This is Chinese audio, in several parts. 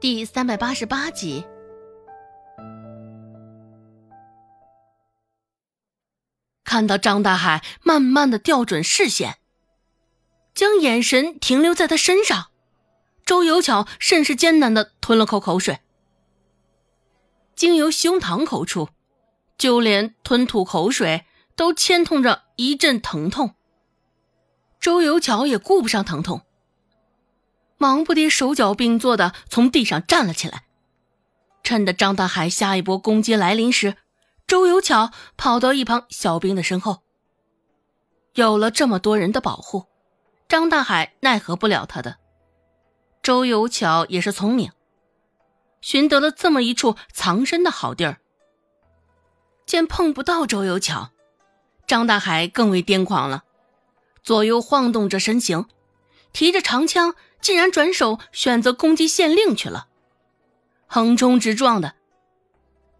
第三百八十八集。看到张大海慢慢的调准视线，将眼神停留在他身上，周有巧甚是艰难的吞了口口水，经由胸膛口处，就连吞吐口水都牵痛着一阵疼痛。周有巧也顾不上疼痛。忙不迭，手脚并作的从地上站了起来，趁着张大海下一波攻击来临时，周有巧跑到一旁小兵的身后。有了这么多人的保护，张大海奈何不了他的。周有巧也是聪明，寻得了这么一处藏身的好地儿。见碰不到周有巧，张大海更为癫狂了，左右晃动着身形，提着长枪。竟然转手选择攻击县令去了，横冲直撞的。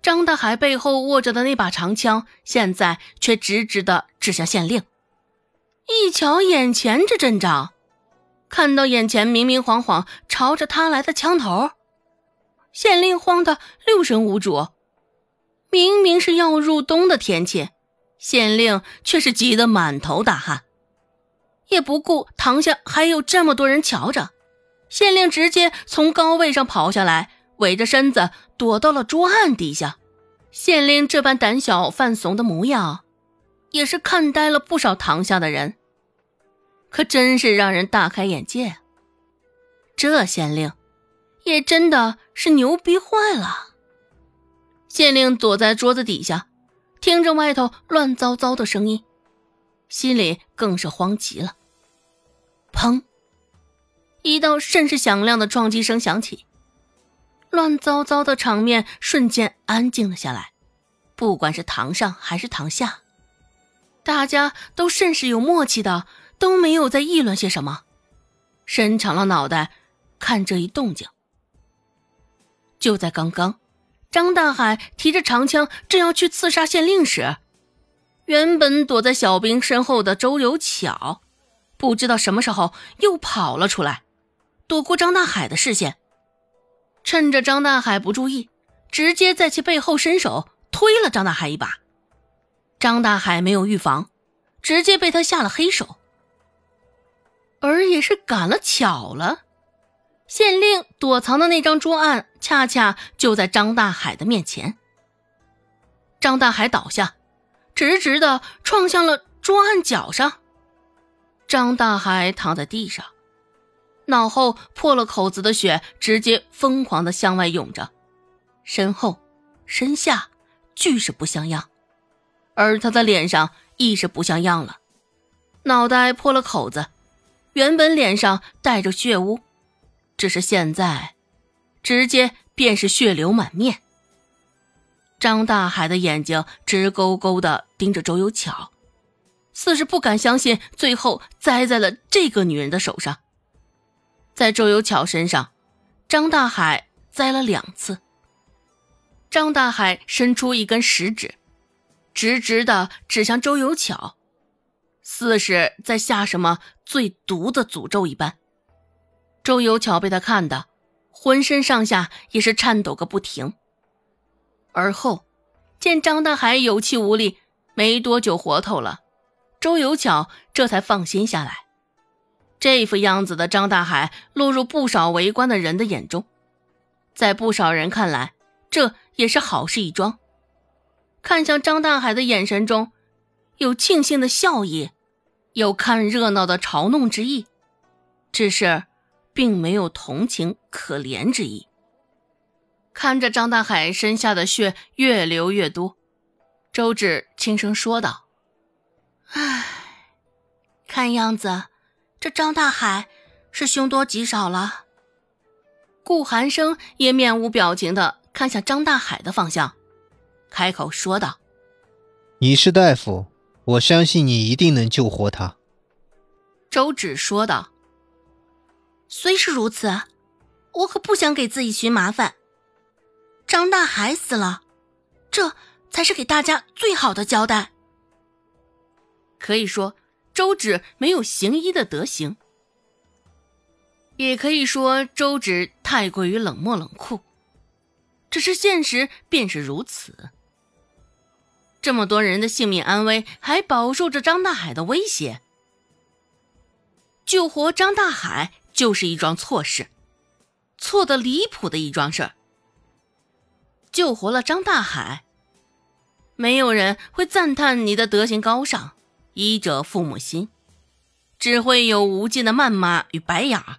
张大海背后握着的那把长枪，现在却直直的指向县令。一瞧眼前这阵仗，看到眼前明明晃晃朝着他来的枪头，县令慌得六神无主。明明是要入冬的天气，县令却是急得满头大汗。也不顾堂下还有这么多人瞧着，县令直接从高位上跑下来，围着身子躲到了桌案底下。县令这般胆小犯怂的模样，也是看呆了不少堂下的人。可真是让人大开眼界，这县令也真的是牛逼坏了。县令躲在桌子底下，听着外头乱糟糟的声音，心里更是慌极了。砰！一道甚是响亮的撞击声响起，乱糟糟的场面瞬间安静了下来。不管是堂上还是堂下，大家都甚是有默契的，都没有在议论些什么，伸长了脑袋看这一动静。就在刚刚，张大海提着长枪正要去刺杀县令时，原本躲在小兵身后的周有巧。不知道什么时候又跑了出来，躲过张大海的视线。趁着张大海不注意，直接在其背后伸手推了张大海一把。张大海没有预防，直接被他下了黑手。而也是赶了巧了，县令躲藏的那张桌案恰恰就在张大海的面前。张大海倒下，直直的撞向了桌案角上。张大海躺在地上，脑后破了口子的血直接疯狂的向外涌着，身后、身下俱是不像样，而他的脸上亦是不像样了，脑袋破了口子，原本脸上带着血污，只是现在，直接便是血流满面。张大海的眼睛直勾勾的盯着周有巧。似是不敢相信，最后栽在了这个女人的手上。在周有巧身上，张大海栽了两次。张大海伸出一根食指，直直的指向周有巧，似是在下什么最毒的诅咒一般。周有巧被他看的，浑身上下也是颤抖个不停。而后，见张大海有气无力，没多久活头了。周有巧这才放心下来，这副样子的张大海落入不少围观的人的眼中，在不少人看来，这也是好事一桩。看向张大海的眼神中，有庆幸的笑意，有看热闹的嘲弄之意，只是并没有同情可怜之意。看着张大海身下的血越流越多，周芷轻声说道。唉，看样子这张大海是凶多吉少了。顾寒生也面无表情的看向张大海的方向，开口说道：“你是大夫，我相信你一定能救活他。”周芷说道：“虽是如此，我可不想给自己寻麻烦。张大海死了，这才是给大家最好的交代。”可以说，周芷没有行医的德行，也可以说周芷太过于冷漠冷酷。只是现实便是如此。这么多人的性命安危还饱受着张大海的威胁，救活张大海就是一桩错事，错的离谱的一桩事儿。救活了张大海，没有人会赞叹你的德行高尚，医者父母心，只会有无尽的谩骂与白眼儿。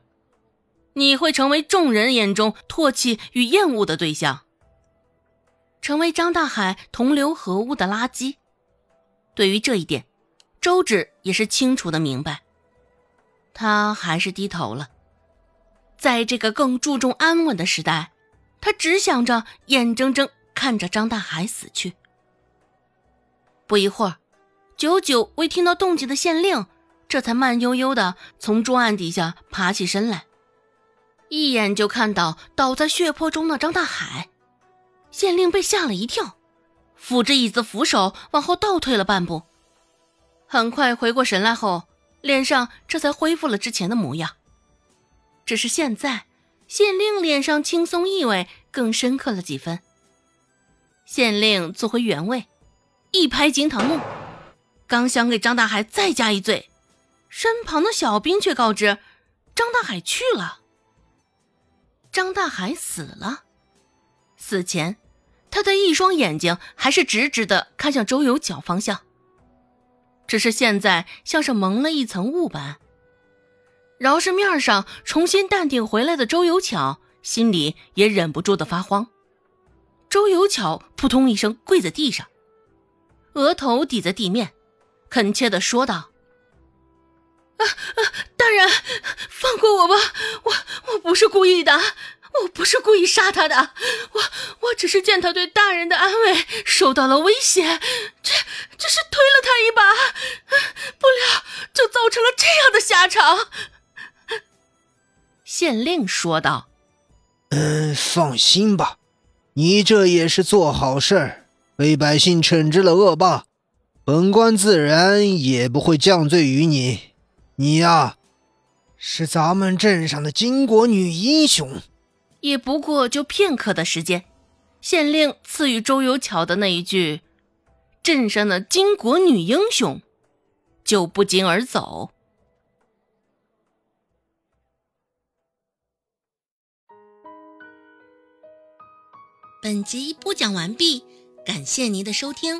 你会成为众人眼中唾弃与厌恶的对象，成为张大海同流合污的垃圾。对于这一点，周芷也是清楚的明白。他还是低头了。在这个更注重安稳的时代，他只想着眼睁睁看着张大海死去。不一会儿，久久未听到动静的县令，这才慢悠悠的从桌案底下爬起身来。一眼就看到倒在血泊中的张大海，县令被吓了一跳，扶着椅子扶手往后倒退了半步。很快回过神来后，脸上这才恢复了之前的模样。只是现在，县令脸上轻松意味更深刻了几分。县令坐回原位，一拍惊堂木，刚想给张大海再加一罪，身旁的小兵却告知张大海去了。张大海死了，死前，他的一双眼睛还是直直的看向周有巧方向，只是现在像是蒙了一层雾般。饶是面上重新淡定回来的周有巧，心里也忍不住的发慌。周有巧扑通一声跪在地上，额头抵在地面，恳切的说道：“啊啊，大人，放过我吧，我我不是故意的。”我不是故意杀他的，我我只是见他对大人的安危受到了威胁，这这是推了他一把，不料就造成了这样的下场。县令说道：“嗯，放心吧，你这也是做好事儿，为百姓惩治了恶霸，本官自然也不会降罪于你。你呀，是咱们镇上的巾帼女英雄。”也不过就片刻的时间，县令赐予周有巧的那一句“镇上的巾帼女英雄”，就不胫而走。本集播讲完毕，感谢您的收听。